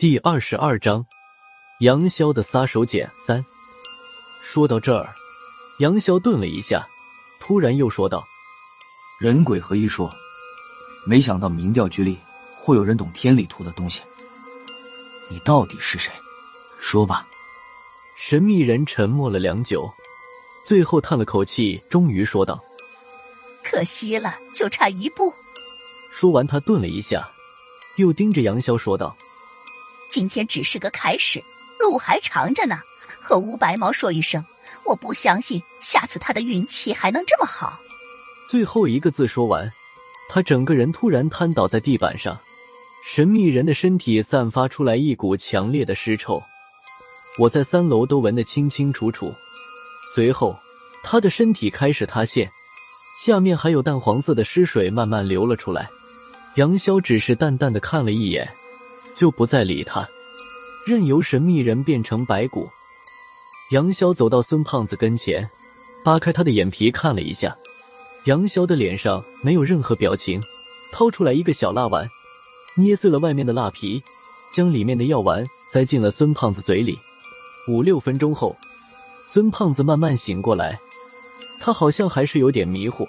第二十二章，杨潇的撒手锏三。说到这儿，杨潇顿了一下，突然又说道：“人鬼合一说，没想到民调局里会有人懂天理图的东西。你到底是谁？说吧。”神秘人沉默了良久，最后叹了口气，终于说道：“可惜了，就差一步。”说完，他顿了一下，又盯着杨潇说道。今天只是个开始，路还长着呢。和吴白毛说一声，我不相信下次他的运气还能这么好。最后一个字说完，他整个人突然瘫倒在地板上，神秘人的身体散发出来一股强烈的尸臭，我在三楼都闻得清清楚楚。随后，他的身体开始塌陷，下面还有淡黄色的尸水慢慢流了出来。杨潇只是淡淡的看了一眼。就不再理他，任由神秘人变成白骨。杨潇走到孙胖子跟前，扒开他的眼皮看了一下，杨潇的脸上没有任何表情，掏出来一个小蜡丸，捏碎了外面的蜡皮，将里面的药丸塞进了孙胖子嘴里。五六分钟后，孙胖子慢慢醒过来，他好像还是有点迷糊，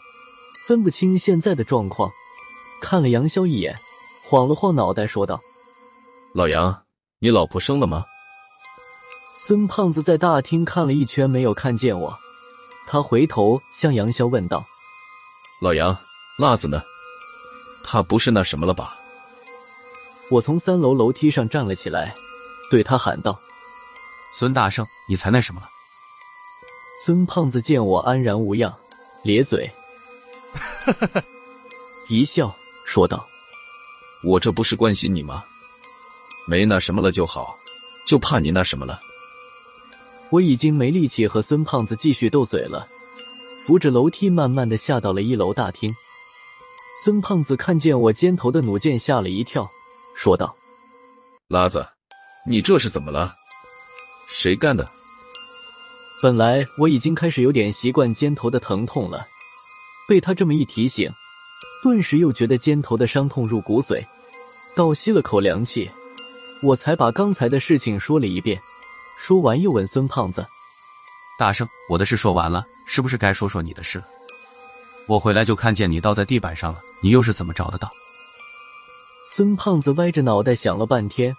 分不清现在的状况，看了杨潇一眼，晃了晃脑袋，说道。老杨，你老婆生了吗？孙胖子在大厅看了一圈，没有看见我，他回头向杨潇问道：“老杨，辣子呢？他不是那什么了吧？”我从三楼楼梯上站了起来，对他喊道：“孙大圣，你才那什么了？”孙胖子见我安然无恙，咧嘴，一笑说道：“我这不是关心你吗？”没那什么了就好，就怕你那什么了。我已经没力气和孙胖子继续斗嘴了，扶着楼梯慢慢的下到了一楼大厅。孙胖子看见我肩头的弩箭，吓了一跳，说道：“拉子，你这是怎么了？谁干的？”本来我已经开始有点习惯肩头的疼痛了，被他这么一提醒，顿时又觉得肩头的伤痛入骨髓，倒吸了口凉气。我才把刚才的事情说了一遍，说完又问孙胖子：“大圣，我的事说完了，是不是该说说你的事了？我回来就看见你倒在地板上了，你又是怎么找的到？”孙胖子歪着脑袋想了半天，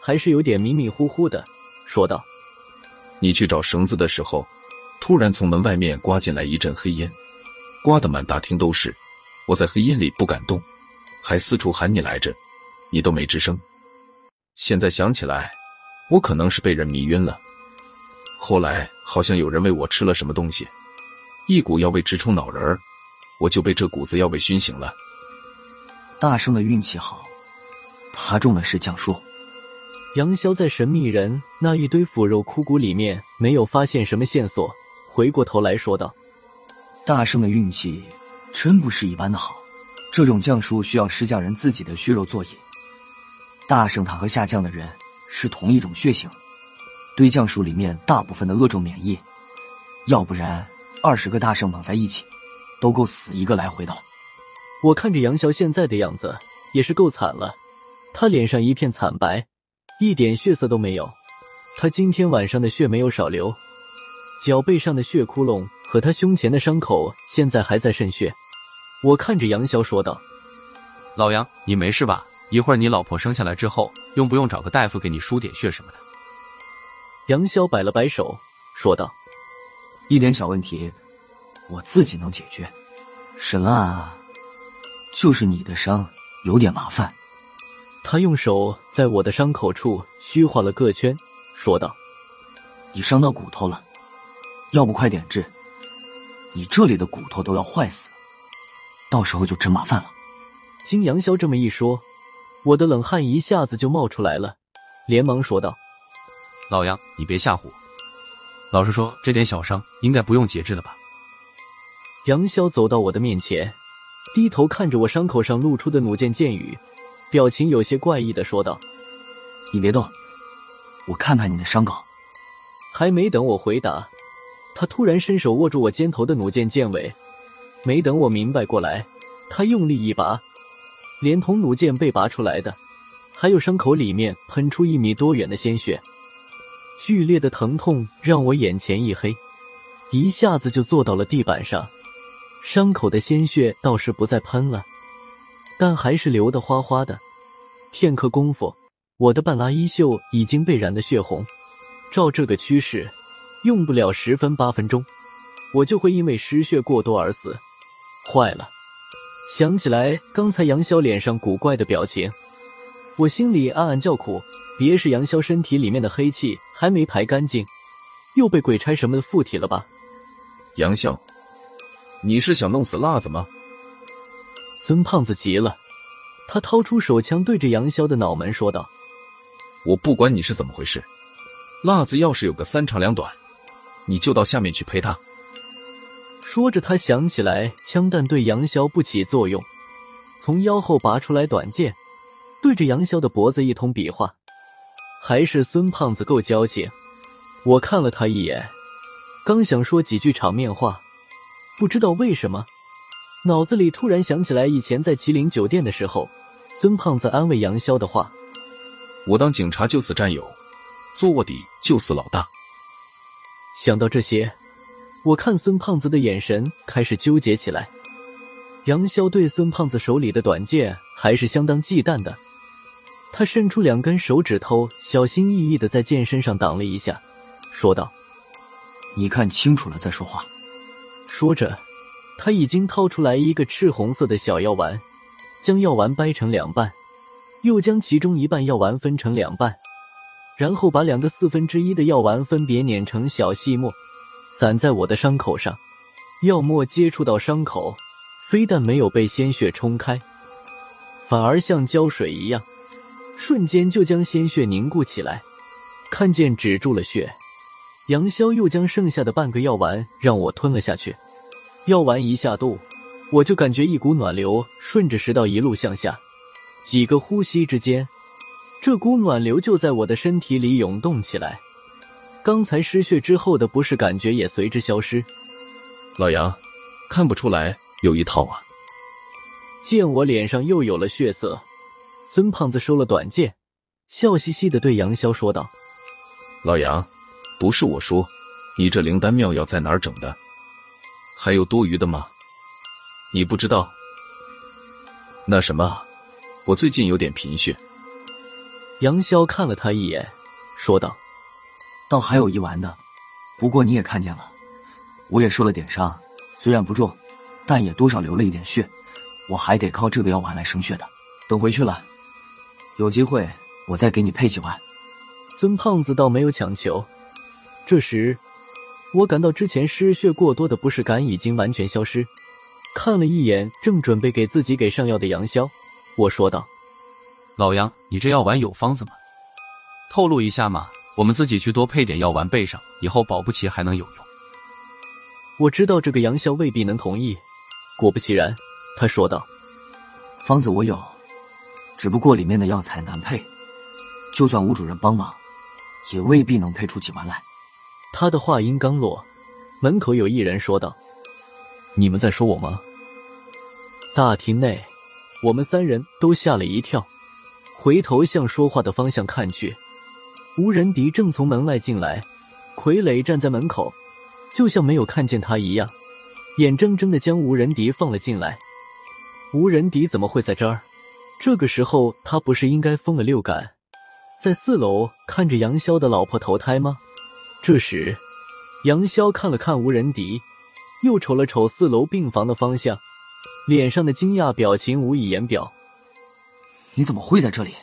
还是有点迷迷糊糊的说道：“你去找绳子的时候，突然从门外面刮进来一阵黑烟，刮得满大厅都是。我在黑烟里不敢动，还四处喊你来着，你都没吱声。”现在想起来，我可能是被人迷晕了。后来好像有人喂我吃了什么东西，一股药味直冲脑仁，我就被这股子药味熏醒了。大圣的运气好，他中的是降术。杨潇在神秘人那一堆腐肉枯骨里面没有发现什么线索，回过头来说道：“大圣的运气真不是一般的好，这种降术需要施降人自己的血肉作引。”大圣他和下降的人是同一种血型，对降术里面大部分的恶种免疫，要不然二十个大圣绑在一起，都够死一个来回的了。我看着杨潇现在的样子也是够惨了，他脸上一片惨白，一点血色都没有。他今天晚上的血没有少流，脚背上的血窟窿和他胸前的伤口现在还在渗血。我看着杨潇说道：“老杨，你没事吧？”一会儿你老婆生下来之后，用不用找个大夫给你输点血什么的？杨潇摆了摆手，说道：“一点小问题，我自己能解决。沈啊，就是你的伤有点麻烦。”他用手在我的伤口处虚画了个圈，说道：“你伤到骨头了，要不快点治？你这里的骨头都要坏死，到时候就真麻烦了。”经杨潇这么一说。我的冷汗一下子就冒出来了，连忙说道：“老杨，你别吓唬我。老实说，这点小伤应该不用截肢了吧？”杨潇走到我的面前，低头看着我伤口上露出的弩箭箭雨，表情有些怪异的说道：“你别动，我看看你的伤口。”还没等我回答，他突然伸手握住我肩头的弩箭箭尾，没等我明白过来，他用力一拔。连同弩箭被拔出来的，还有伤口里面喷出一米多远的鲜血，剧烈的疼痛让我眼前一黑，一下子就坐到了地板上。伤口的鲜血倒是不再喷了，但还是流得哗哗的。片刻功夫，我的半拉衣袖已经被染得血红。照这个趋势，用不了十分八分钟，我就会因为失血过多而死。坏了！想起来刚才杨潇脸上古怪的表情，我心里暗暗叫苦。别是杨潇身体里面的黑气还没排干净，又被鬼差什么的附体了吧？杨潇。你是想弄死辣子吗？孙胖子急了，他掏出手枪对着杨潇的脑门说道：“我不管你是怎么回事，辣子要是有个三长两短，你就到下面去陪他。”说着，他想起来枪弹对杨潇不起作用，从腰后拔出来短剑，对着杨潇的脖子一通比划。还是孙胖子够交情，我看了他一眼，刚想说几句场面话。不知道为什么，脑子里突然想起来以前在麒麟酒店的时候，孙胖子安慰杨潇的话：“我当警察就死战友，做卧底就死老大。”想到这些，我看孙胖子的眼神开始纠结起来。杨潇对孙胖子手里的短剑还是相当忌惮的，他伸出两根手指头，小心翼翼的在剑身上挡了一下，说道：“你看清楚了再说话。”说着，他已经掏出来一个赤红色的小药丸，将药丸掰成两半，又将其中一半药丸分成两半，然后把两个四分之一的药丸分别碾成小细末，散在我的伤口上。药末接触到伤口，非但没有被鲜血冲开，反而像胶水一样，瞬间就将鲜血凝固起来。看见止住了血。杨潇又将剩下的半个药丸让我吞了下去，药丸一下肚，我就感觉一股暖流顺着食道一路向下，几个呼吸之间，这股暖流就在我的身体里涌动起来，刚才失血之后的不适感觉也随之消失。老杨，看不出来有一套啊！见我脸上又有了血色，孙胖子收了短剑，笑嘻嘻的对杨潇说道：“老杨。”不是我说，你这灵丹妙药在哪儿整的？还有多余的吗？你不知道？那什么，我最近有点贫血。杨潇看了他一眼，说道：“倒还有一丸的，不过你也看见了，我也受了点伤，虽然不重，但也多少流了一点血，我还得靠这个药丸来生血的。等回去了，有机会我再给你配几丸。”孙胖子倒没有强求。这时，我感到之前失血过多的不适感已经完全消失。看了一眼正准备给自己给上药的杨潇，我说道：“老杨，你这药丸有方子吗？透露一下嘛，我们自己去多配点药丸备上，以后保不齐还能有用。”我知道这个杨潇未必能同意，果不其然，他说道：“方子我有，只不过里面的药材难配，就算吴主任帮忙，也未必能配出几丸来。”他的话音刚落，门口有一人说道：“你们在说我吗？”大厅内，我们三人都吓了一跳，回头向说话的方向看去，吴仁迪正从门外进来，傀儡站在门口，就像没有看见他一样，眼睁睁的将吴仁迪放了进来。吴仁迪怎么会在这儿？这个时候他不是应该疯了六感，在四楼看着杨潇的老婆投胎吗？这时，杨潇看了看吴仁迪，又瞅了瞅四楼病房的方向，脸上的惊讶表情无以言表。你怎么会在这里？